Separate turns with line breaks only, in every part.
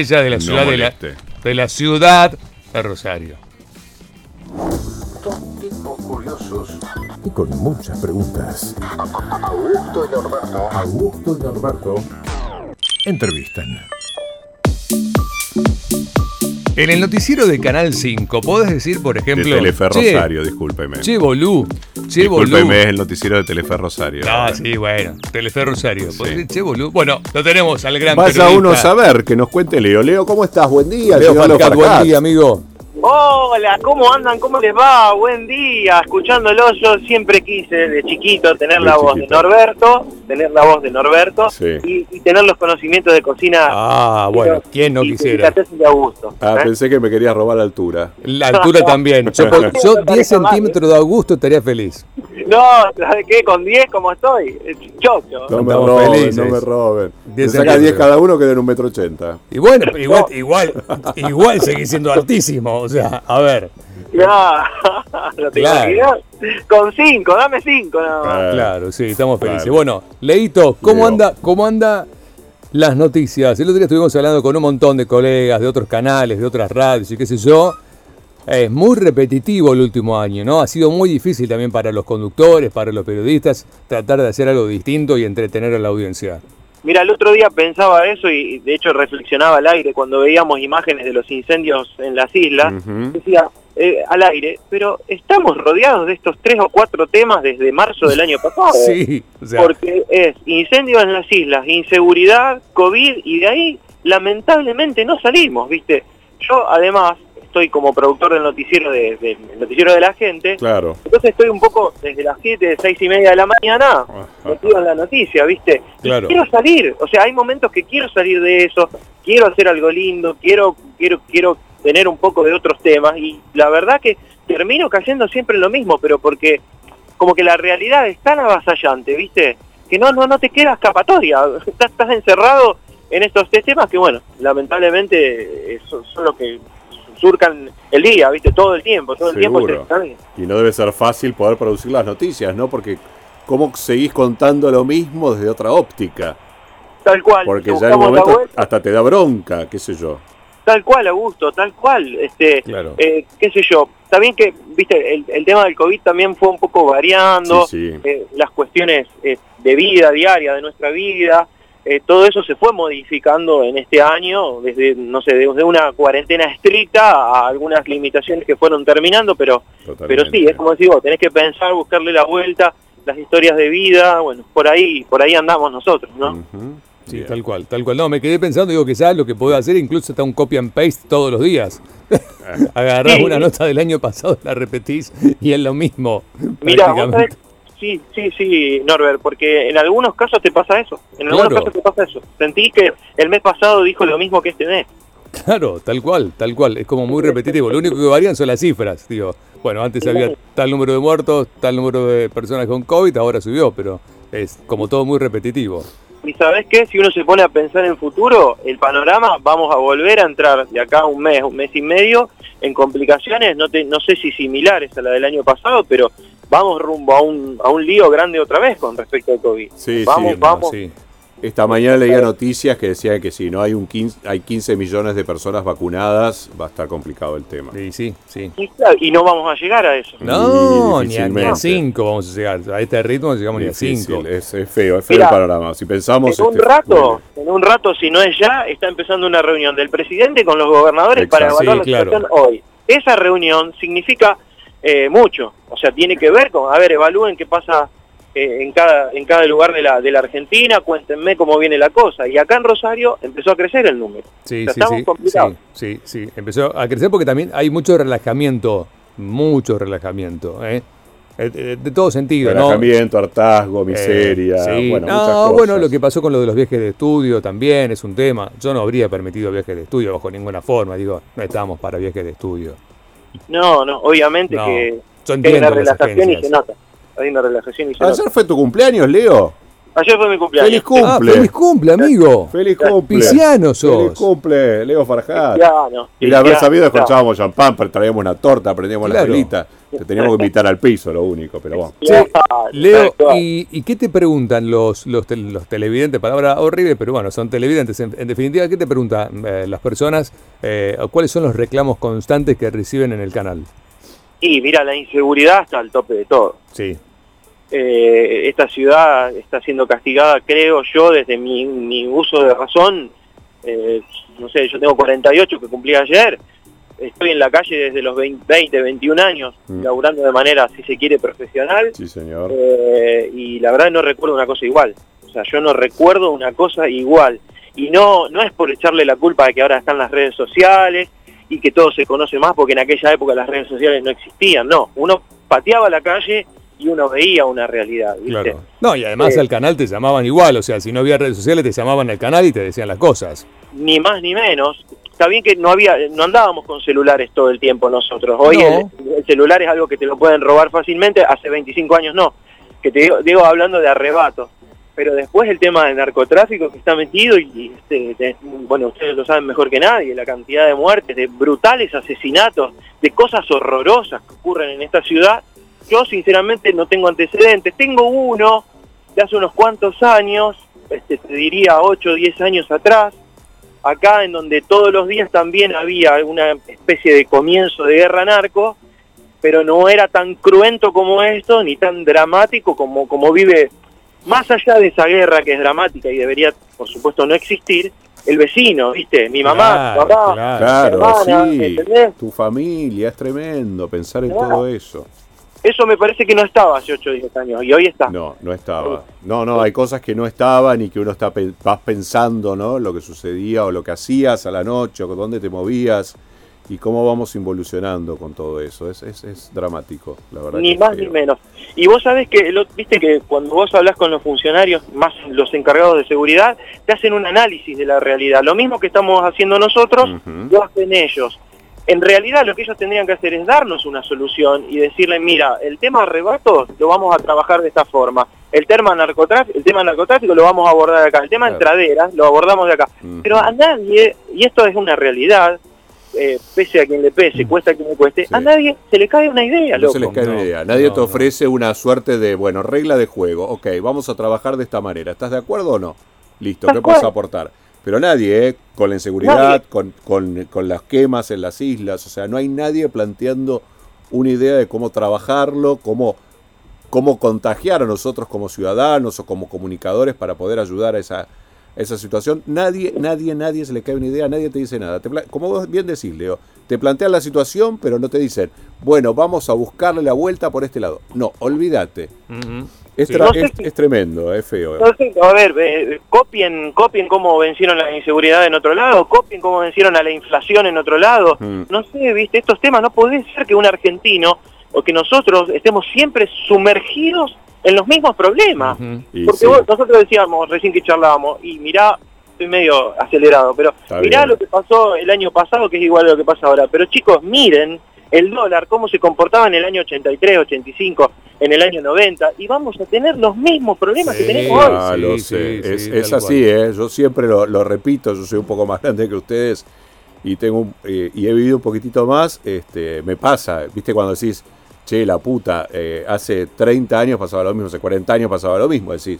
estrella de la
No
ciudad de la, de la ciudad de Rosario.
Dos tipos curiosos.
Y con muchas preguntas.
Augusto y Norberto.
Augusto y Norberto entrevistan.
En el noticiero de Canal 5, podés decir, por
De
ejemplo.
Telefe
"Che,
Rosario, discúlpeme.
Che, bolú. Che, bolú.
Discúlpeme, es el noticiero de Telefe Rosario.
Ah, sí, bueno. Telefe Rosario. Decir, Che, bolú. Bueno, lo tenemos al gran
Vaya
periodista.
uno a saber, que nos cuente Leo. Leo, ¿cómo estás? Buen día.
Leo Farcat, buen día, amigo.
Hola, ¿cómo andan? ¿Cómo les va? Buen día. Escuchándolo, yo siempre quise de chiquito tener la voz de. Norberto, tener la voz de Norberto
Sí.
y, y tener los conocimientos de cocina.
Ah, bueno, ¿quién no
y
quisiera?
delicatessen de Augusto.
Ah,
¿eh?
pensé que me querías robar la altura.
La altura también. Yo, por- yo 10 centímetros de Augusto estaría feliz.
No, ¿sabes qué? Con 10, ¿cómo estoy? Eh, Chocho.
No me
Estamos
roben,
felices.
no me roben. Me saca 10
centímetros.
cada uno que den un metro ochenta.
Y bueno, pero igual, igual, igual seguís siendo altísimo. O sea, a ver.
No, te
Claro.
Con 5, dame 5. No.
Claro, sí, estamos felices.
Claro.
Bueno, Leito, ¿cómo
Leo.
anda, cómo anda las noticias? El otro día estuvimos hablando con un montón de colegas de otros canales, de otras radios y qué sé yo. Es muy repetitivo el último año, ¿no? Ha sido muy difícil también para los conductores, para los periodistas, tratar de hacer algo distinto y entretener a la audiencia.
Mira, el otro día pensaba eso y de hecho reflexionaba al aire cuando veíamos imágenes de los incendios en las islas. Decía, eh, al aire, pero estamos rodeados de estos tres o cuatro temas desde marzo del año pasado.
Sí, o sea,
Porque es incendios en las islas, inseguridad, COVID y de ahí lamentablemente no salimos, ¿viste? Yo además estoy como productor del noticiero de, del noticiero de la gente,
Claro.
entonces estoy un poco desde las 7, seis y media de la mañana metido en la noticia, ¿viste?
Claro.
quiero salir, o sea, hay momentos que quiero salir de eso, quiero hacer algo lindo, quiero, quiero, quiero tener un poco de otros temas y la verdad que termino cayendo siempre en lo mismo, pero porque como que la realidad es tan avasallante, ¿viste? Que no, no, no te queda escapatoria, estás, estás encerrado en estos tres temas que bueno, lamentablemente eh, son, son los que surcan el día, ¿viste? Todo el tiempo, todo el tiempo. Se-
Y no debe ser fácil poder producir las noticias, ¿no? Porque ¿cómo seguís contando lo mismo desde otra óptica?
Tal cual.
Porque ya en un momento hasta te da bronca, qué sé yo.
Tal cual, Augusto, tal cual. Este,
Claro.
eh, qué sé yo. Bien que, viste, el, el tema del COVID también fue un poco variando,
Sí, sí.
eh, las cuestiones eh, de vida diaria, de nuestra vida, eh, todo eso se fue modificando en este año, desde, no sé, desde una cuarentena estricta a algunas limitaciones que fueron terminando, pero, pero sí, es como decís vos, tenés que pensar, buscarle la vuelta, las historias de vida, bueno, por ahí, por ahí andamos nosotros, ¿no?
Sí,
Bien.
tal cual, tal cual. No, me quedé pensando, digo, quizás lo que puedo hacer incluso está un copy and paste todos los días. Agarrás
Sí.
una nota del año pasado, la repetís y es lo mismo.
Mira, vos sabés- sí, sí, sí, Norbert, porque en algunos casos te pasa eso. En algunos
Claro.
casos te pasa eso. Sentí que el mes pasado dijo lo mismo que este mes.
Claro, tal cual, tal cual. Es como muy repetitivo. Lo único que varían son las cifras. Digo, bueno, antes había tal número de muertos, tal número de personas con COVID, ahora subió, pero es como todo muy repetitivo.
Y sabes qué, si uno se pone a pensar en futuro, el panorama, vamos a volver a entrar de acá a un mes, un mes y medio, en complicaciones, no, te, no sé si similares a la del año pasado, pero vamos rumbo a un, a un lío grande otra vez con respecto al COVID.
Sí,
vamos,
sí,
vamos.
Sí.
Esta mañana leía noticias que decían que si no hay un 15, hay 15 millones de personas vacunadas, va a estar complicado el tema.
Sí, sí, sí.
Y, claro, y no vamos a llegar a eso.
No, ni a, ni a
difícilmente.
cinco vamos a llegar. A este ritmo no llegamos ni a
Difícil,
cinco.
Es, es feo, es feo
Mira,
el panorama. Si pensamos...
En un
este,
rato, en un rato, si no es ya, está empezando una reunión del presidente con los gobernadores para evaluar
Sí,
la
claro.
situación hoy. Esa reunión significa eh, mucho, o sea, tiene que ver con, a ver, evalúen qué pasa eh, en cada en cada lugar de la de la Argentina, cuéntenme cómo viene la cosa. Y acá en Rosario empezó a crecer el número.
Sí,
O sea,
sí,
estamos
sí,
complicados.
sí, sí, sí. Empezó a crecer porque también hay mucho relajamiento, mucho relajamiento, ¿eh? Eh, De todo sentido, ¿no?
Relajamiento, hartazgo, miseria,
Eh, sí.
bueno,
No,
muchas cosas.
bueno, lo que pasó con lo de los viajes de estudio también es un tema. Yo no habría permitido viajes de estudio bajo ninguna forma, digo, no estamos para viajes de estudio.
No, no, obviamente
No,
que,
yo
que hay una relajación y se nota. Hay una relajación y se
¿Ayer
nota.
fue tu cumpleaños, Leo?
Ayer fue mi cumpleaños.
¡Feliz cumple!
Ah, feliz cumple, amigo.
¡Feliz cumple!
Pisciano sos.
¡Feliz cumple, Leo Farjat! Y de haber sabido, escuchábamos champán, pero traíamos una torta, prendíamos la
Claro.
velita. Te teníamos que invitar al piso, lo único, pero bueno.
Leo. ¿y, y qué te preguntan los, los, tel- los televidentes? Palabra horrible, pero bueno, son televidentes. En, en definitiva, ¿qué te preguntan eh, las personas? eh, ¿Cuáles son los reclamos constantes que reciben en el canal?
Y mira, la inseguridad está al tope de todo.
Sí.
Eh, esta ciudad está siendo castigada, creo yo, desde mi, mi uso de razón. Eh, no sé, yo tengo 48 que cumplí ayer. Estoy en la calle desde los 20, 20 21 años,
Mm.
laburando de manera, si se quiere, profesional.
Sí, señor.
Eh, y la verdad no recuerdo una cosa igual. O sea, yo no recuerdo una cosa igual. Y no, no es por echarle la culpa de que ahora están las redes sociales y que todo se conoce más, porque en aquella época las redes sociales no existían. No, uno pateaba la calle y uno veía una realidad. ¿viste?
Claro. No, y además
Eh,
al canal te llamaban igual, o sea, si no había redes sociales te llamaban al canal y te decían las cosas.
Ni más ni menos. Está bien que no había, no andábamos con celulares todo el tiempo nosotros. Hoy
No.
el, el celular es algo que te lo pueden robar fácilmente. Hace 25 años no. Que te digo, digo hablando de arrebato. Pero después el tema del narcotráfico que está metido y este, de- bueno, ustedes lo saben mejor que nadie, la cantidad de muertes, de brutales asesinatos, de cosas horrorosas que ocurren en esta ciudad. Yo sinceramente no tengo antecedentes. Tengo uno de hace unos cuantos años, este, te diría 8 o 10 años atrás, acá en donde todos los días también había alguna especie de comienzo de guerra narco, pero no era tan cruento como esto, ni tan dramático como, como vive, más allá de esa guerra que es dramática y debería, por supuesto, no existir, el vecino, ¿viste? Mi mamá,
Claro,
mi papá,
claro.
Claro,
hermana,
sí.
¿entendés?
Tu familia, es tremendo pensar en
Claro.
todo eso.
Eso me parece que no estaba hace 8 o 10 años y hoy está.
No, no estaba. No, no, hay cosas que no estaban y que uno está vas pensando, ¿no? Lo que sucedía o lo que hacías a la noche o dónde te movías y cómo vamos involucionando con todo eso. Es, es, es dramático, la verdad.
ni
que
más ni menos. Y vos sabés que, lo- viste que cuando vos hablas con los funcionarios, más los encargados de seguridad, te hacen un análisis de la realidad. Lo mismo que estamos haciendo nosotros,
Ujú.
lo hacen ellos. En realidad lo que ellos tendrían que hacer es darnos una solución y decirle, mira, el tema arrebatos lo vamos a trabajar de esta forma. El tema narcotráfico, el tema narcotráfico lo vamos a abordar acá. El tema
Claro.
entraderas lo abordamos de acá.
Ujú.
Pero a nadie, y esto es una realidad, eh, pese a quien le pese, cuesta a quien le cueste,
Sí.
a nadie se le cae una idea,
No
loco.
se les cae
No,
una idea. Nadie
no,
te
no.
ofrece una suerte de, bueno, regla de juego. Ok, vamos a trabajar de esta manera. ¿Estás de acuerdo o no? Listo, ¿qué puedes aportar? Pero nadie, ¿eh? Con la inseguridad, con, con, con las quemas en las islas. O sea, no hay nadie planteando una idea de cómo trabajarlo, cómo, cómo contagiar a nosotros como ciudadanos o como comunicadores para poder ayudar a esa, esa situación. Nadie, nadie, nadie se le cae una idea, nadie te dice nada. Te pla- como vos bien decís, Leo, te plantean la situación, pero no te dicen, bueno, vamos a buscarle la vuelta por este lado. No, olvídate.
Ujú.
Es,
Sí.
tra-
No sé
es-
si-
es tremendo, es feo.
A ver, eh, copien, copien cómo vencieron la inseguridad en otro lado, copien cómo vencieron a la inflación en otro lado.
Mm.
No sé, viste, estos temas no puede ser que un argentino o que nosotros estemos siempre sumergidos en los mismos problemas. Porque
sí.
vos- nosotros decíamos recién que charlábamos, y mirá, estoy medio acelerado, pero
Está
mirá
bien.
lo que pasó el año pasado, que es igual a lo que pasa ahora. Pero chicos, miren el dólar, cómo se comportaba en el año 83, 85, en el año 90, y vamos a tener los mismos problemas
Sí.
que tenemos hoy.
Ah, lo
sí,
sé.
sí,
es así, ¿eh? Yo siempre lo, lo repito, yo soy un poco más grande que ustedes y tengo un- eh, y he vivido un poquitito más. Este, me pasa, ¿viste? Cuando decís, che, la puta, eh, hace 30 años pasaba lo mismo, hace 40 años pasaba lo mismo. Decís,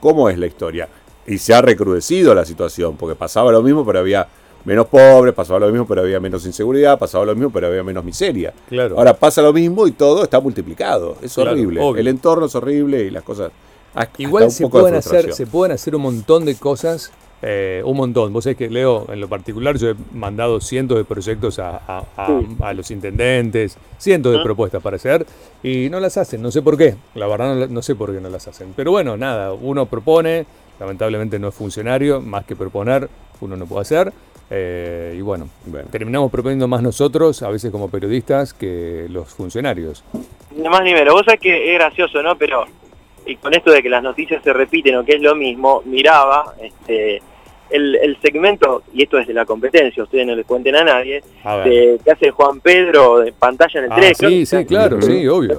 ¿cómo es la historia? Y se ha recrudecido la situación, porque pasaba lo mismo, pero había menos pobres, pasaba lo mismo, pero había menos inseguridad, pasaba lo mismo, pero había menos miseria.
Claro.
Ahora pasa lo mismo y todo está multiplicado. Es
Claro,
horrible.
obvio.
El entorno es horrible y las cosas. hasta
Igual
un
se
poco de
pueden, hacer, se pueden hacer un montón de cosas, eh, un montón. Vos sabés que Leo, en lo particular, yo he mandado cientos de proyectos a, a- a-
Sí.
a los intendentes, cientos de
Ah.
propuestas para hacer, y no las hacen, no sé por qué, la verdad no, no sé por qué no las hacen. Pero bueno, nada, uno propone, lamentablemente no es funcionario, más que proponer, uno no puede hacer. Eh, y bueno,
Bueno.
terminamos proponiendo más nosotros, a veces como periodistas, que los funcionarios.
Ni más ni menos. Vos sabés que es gracioso, ¿no? Pero, y con esto de que las noticias se repiten o que es lo mismo, miraba este, el, el segmento, y esto es de la competencia, ustedes no les cuenten a nadie,
A ver.
de, que hace Juan Pedro de pantalla en el
Ah,
3.
sí, sí, claro, sí, obvio.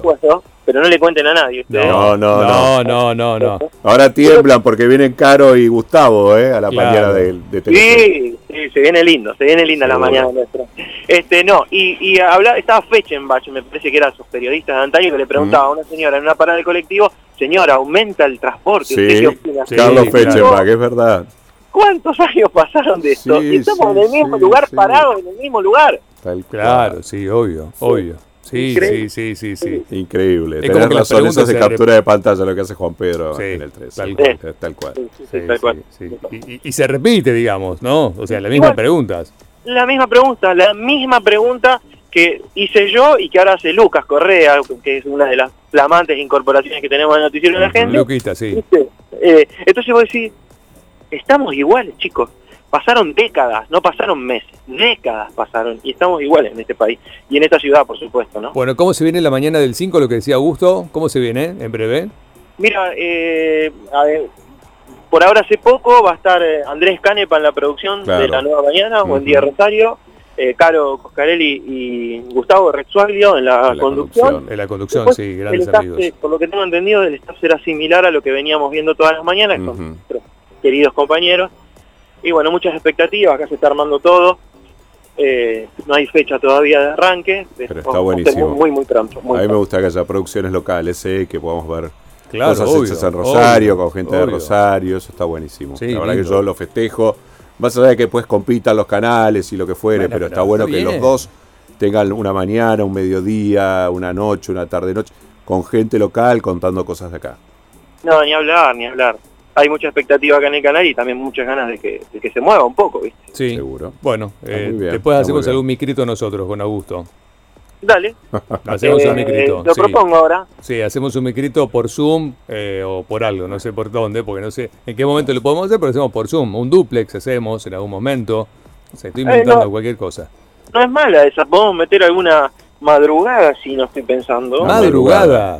Pero no le cuenten a nadie. ustedes.
No, no,
no, no, no, no.
Ahora tiemblan porque vienen Caro y Gustavo, ¿eh? A la
Claro.
mañana de, de.
Sí, sí, se viene lindo, se viene linda la mañana nuestra. Este, no, y, y habla, estaba Fechenbach, me parece que era sus periodistas de antaño, que le preguntaba a una señora en una parada del colectivo, señora, aumenta el transporte, ¿usted
Sí,
qué opina?
Sí,
Carlos
claro.
Fechenbach, es verdad.
¿Cuántos años pasaron de esto?
Sí,
y estamos
sí,
en el mismo
sí,
lugar,
sí.
parados en el mismo lugar.
Tal
Claro, sí, obvio, obvio. Sí, sí,
Increíble.
sí, sí, sí.
Increíble.
Es
Tenés razón, eso
se
captura de pantalla lo que hace Juan Pedro
Sí,
en el 3.
tal
cual.
tal cual.
Sí, sí, sí,
Sí,
tal cual.
Y, y- y se repite, digamos, ¿no? O sea, las mismas
Igual.
preguntas.
La misma pregunta, la misma pregunta que hice yo y que ahora hace Lucas Correa, que es una de las flamantes incorporaciones que tenemos en el noticiero de la gente.
Luquita, sí.
Eh, entonces vos decís, estamos iguales, chicos. Pasaron décadas, no pasaron meses, décadas pasaron y estamos iguales en este país y en esta ciudad, por supuesto, ¿no?
Bueno, ¿cómo se viene la mañana del 5, lo que decía Augusto? ¿Cómo se viene en breve?
Mira, eh, a ver, por ahora hace poco va a estar eh, Andrés Canepa en la producción
Claro.
de La Nueva Mañana, Buen. Día Rosario, eh, Caro Coscarelli y Gustavo Rexuaglio en la,
En la
conducción.
conducción.
En la conducción,
Después,
sí, grandes
staff,
amigos.
eh, por lo que tengo entendido, el staff será similar a lo que veníamos viendo todas las mañanas con
Ujú.
nuestros queridos compañeros. Y bueno, muchas expectativas, acá se está armando todo. Eh, no hay fecha todavía de arranque,
Pero está buenísimo.
Muy, muy, muy pronto. muy
A mí me gusta que haya producciones locales, ¿eh? que podamos ver
Claro,
cosas
obvio,
hechas en Rosario,
obvio,
con gente de. Rosario, eso está buenísimo.
Sí,
la verdad que yo lo festejo. Más allá de que después compitan los canales y lo que fuere,
Bueno,
pero,
pero
está bueno
está
que los dos tengan una mañana, un mediodía, una noche, una tarde-noche, con gente local contando cosas de acá.
No, ni hablar, ni hablar. Hay mucha expectativa acá en el canal y también muchas ganas de que, de que se mueva un poco, ¿viste?
Sí.
Seguro.
Bueno, eh,
bien,
después hacemos algún micrito nosotros con Augusto.
Dale.
Hacemos
Eh,
un micrito.
lo
sí.
propongo ahora.
Sí, hacemos un micrito por Zoom eh, o por algo, no sé por dónde, porque no sé en qué momento lo podemos hacer, pero hacemos por Zoom. Un duplex hacemos en algún momento. Sé, estoy inventando
Eh, no.
cualquier cosa.
No es mala esa, podemos meter alguna madrugada si no estoy pensando.
Madrugada.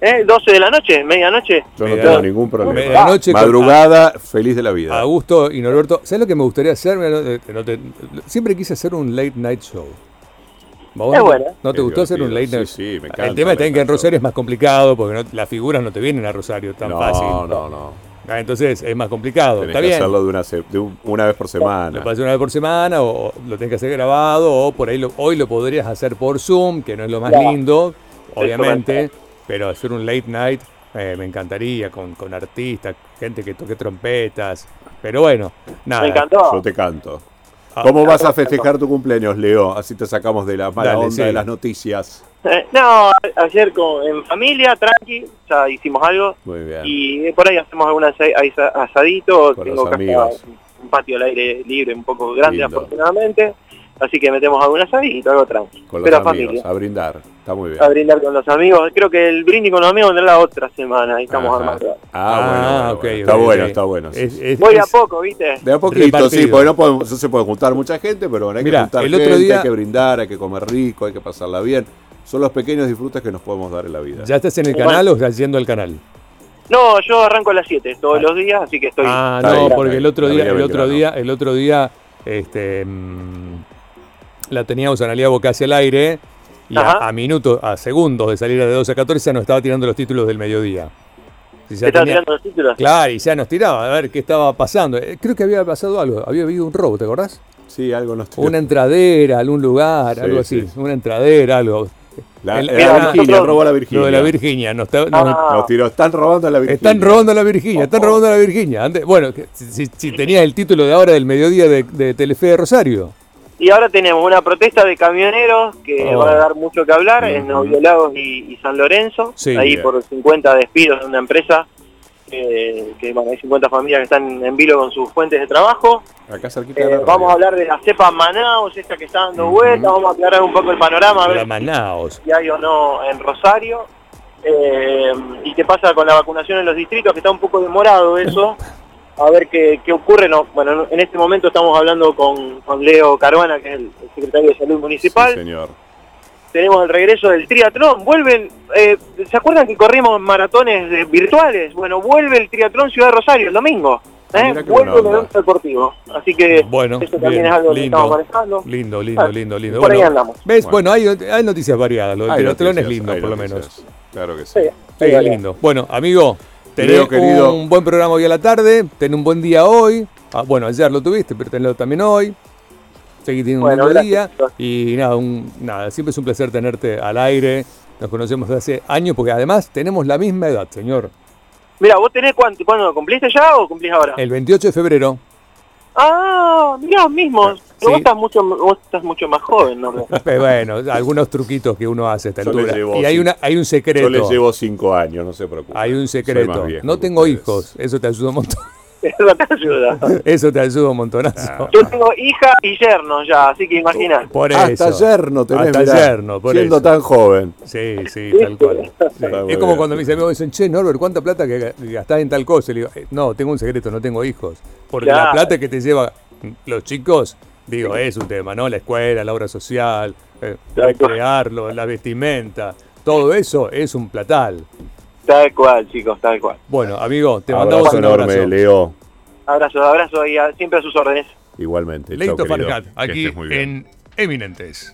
¿Eh? 12 de la noche, medianoche.
Yo no tengo ningún problema.
con-
Madrugada, feliz de la vida.
Augusto y Norberto, ¿sabes lo que me gustaría hacer? No te- no te- siempre quise hacer un late night show. ¿Vos
Es
no-
bueno.
¿No te
Es
gustó hacer un late night
Sí, sí, me encanta
El tema en que en Rosario es más complicado porque no- las figuras no te vienen a Rosario tan
no,
fácil.
no, no.
Ah, entonces es más complicado.
Tenés
está
que
bien.
hacerlo de una, se- de un- una vez por
Lo
semana.
puedes hacer una vez por semana o, o lo tenés que hacer grabado o por ahí lo- hoy lo podrías hacer por Zoom, que no es lo más lindo, obviamente. Pero hacer un late night eh, me encantaría con, con artistas, gente que toque trompetas, pero bueno, nada.
Me encantó.
Yo te canto.
Ah,
¿Cómo vas a festejar tu cumpleaños, Leo? Así te sacamos de la mala
Dale,
onda
sí.
de las noticias.
Eh, no, ayer con, en familia, tranqui, ya hicimos algo.
Muy bien.
Y por ahí hacemos algún asa- asa- asadito.
Con
Tengo
los amigos.
un patio al aire libre un poco grande,
Lindo.
afortunadamente. Así que metemos algún asadito, algo tranqui.
Con los
Pero
amigos,
familia.
a brindar. Está muy bien.
A brindar con los amigos. Creo que el brindis con los amigos vendrá la otra semana. Y estamos
Ajá.
armando.
Ah, bueno, bueno,
ok,
bueno.
ok,
Está bueno, está bueno. sí,
Es-
Voy a poco, ¿viste?
De a poquito,
repartido.
sí, porque no, podemos, no se puede juntar mucha gente, pero bueno, hay
Mirá,
que juntar
el otro
gente,
día-
hay que brindar, hay que comer rico, hay que pasarla bien. Son los pequeños disfrutes que nos podemos dar en la vida.
¿Ya estás en el
Bueno.
canal o estás yendo al canal?
No, yo arranco a las 7 todos los días, así que estoy...
Ah, no, porque el otro día, el otro día, el otro día, este, mm, la teníamos a Analia Boca hacia el aire y a, minutos, a segundos de salir de 12 a 14 ya nos estaba tirando los títulos del mediodía. Y ya
¿Estás
tenía-
tirando los títulos?
Claro, y ya nos tiraba a ver qué estaba pasando. Eh, Creo que había pasado algo, había habido un robo, ¿te acordás?
Sí, algo nos
Una entradera, algún lugar,
Sí,
algo así,
sí.
una entradera, algo.
La,
El-
la
Mira,
Virginia,
nosotros-
robó a la Virginia.
Lo de la Virginia, nos,
Ah.
Nos tiró, están robando a la Virginia.
Están robando a la Virginia, están robando a la Virginia. Antes- bueno, que si, si- si tenías el título de ahora del mediodía de, de Telefe de Rosario.
Y ahora tenemos una protesta de camioneros que
Oh.
va a dar mucho que hablar en
Ujú.
Novio Lagos y, y San Lorenzo.
Sí,
ahí
bien.
por 50 despidos de una empresa. eh, que bueno, hay 50 familias que están en vilo con sus fuentes de trabajo.
Acá cerquita de
Eh, vamos a hablar de la cepa Manaus, esta que está dando
Ujú.
vueltas. Vamos a aclarar un poco el panorama, a ver
Manaos.
si hay o no en Rosario. Eh, y qué pasa con la vacunación en los distritos, que está un poco demorado eso. A ver qué, qué ocurre. No, bueno, en este momento estamos hablando con, con Leo Caruana, que es el, el secretario de Salud Municipal.
Sí, señor.
Tenemos el regreso del triatlón. Vuelven, eh, ¿se acuerdan que corrimos maratones virtuales? Bueno, vuelve el triatlón Ciudad de Rosario el domingo.
Ah,
¿eh?
qué
Vuelve el evento deportivo. Así que
Bueno,
eso también
bien,
es algo que
lindo.
estamos manejando.
Lindo, lindo,
Ah,
lindo, lindo.
por ahí
Bueno,
andamos.
¿Ves?
Bueno.
Hay, hay noticias variadas. Lo del triatlón es lindo, por lo menos.
Claro que sí.
Sí, vale.
lindo. Bueno, amigo,
Leo, querido.
un buen programa hoy a la tarde, ten un buen día hoy. Ah, bueno, ayer lo tuviste, pero tenlo también hoy. Seguí teniendo
Bueno,
un
gracias,
día. Y nada, un- nada, siempre es un placer tenerte al aire. Nos conocemos desde hace años porque además tenemos la misma edad, señor.
Mira, ¿vos tenés cuánto? ¿Cuándo? ¿Cumpliste ya o cumplís ahora?
El 28 de febrero.
Ah, mirá,
Sí.
Vos, estás mucho, vos estás mucho más joven, ¿no?
Bueno, algunos truquitos que uno hace a esta altura.
llevo
Y hay,
cinco-
una, hay un secreto.
Yo les llevo cinco años, no se preocupen.
Hay un
Soy
secreto.
más viejo
No tengo
ustedes.
hijos, eso te ayuda un montón.
Eso te ayuda.
Eso te ayuda un montonazo.
Yo tengo hija y yerno ya, así que imagina.
Por eso.
Hasta yerno tenés,
Hasta
mirá,
yerno, por
siendo
eso.
tan joven.
Sí, sí, tal cual. Sí. Es como
bien.
cuando mis amigos dicen, che, Norbert, ¿cuánta plata que gastás en tal cosa? Y le digo, "Eh, no, tengo un secreto, no tengo hijos. Porque la plata que te lleva los chicos, digo, es un tema, ¿no? La escuela, la obra social, eh, recrearlo, la vestimenta, todo eso es un platal.
Tal cual, chicos, tal cual.
Bueno, amigo, te mandamos
Abrazo
un
enorme,
abrazo.
Leo.
Abrazo, abrazo y a- siempre a sus órdenes.
Igualmente.
Leito
Que
aquí
estés muy bien.
en Eminentes.